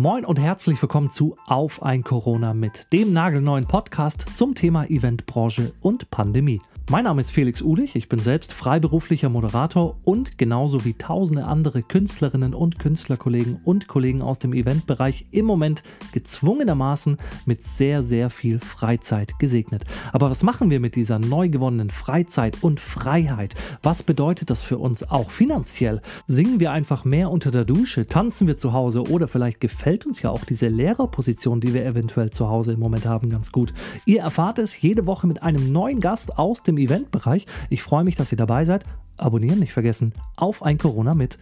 Moin und herzlich willkommen zu Auf ein Corona mit, dem nagelneuen Podcast zum Thema Eventbranche und Pandemie. Mein Name ist Felix Ulich, ich bin selbst freiberuflicher Moderator und genauso wie tausende andere Künstlerinnen und Künstlerkollegen und Kollegen aus dem Eventbereich im Moment gezwungenermaßen mit sehr, sehr viel Freizeit gesegnet. Aber was machen wir mit dieser neu gewonnenen Freizeit und Freiheit? Was bedeutet das für uns auch finanziell? Singen wir einfach mehr unter der Dusche? Tanzen wir zu Hause? Oder vielleicht gefällt uns ja auch diese Lehrerposition, die wir eventuell zu Hause im Moment haben, ganz gut. Ihr erfahrt es jede Woche mit einem neuen Gast aus dem Eventbereich. Ich freue mich, dass ihr dabei seid. Abonnieren nicht vergessen. Auf ein Corona mit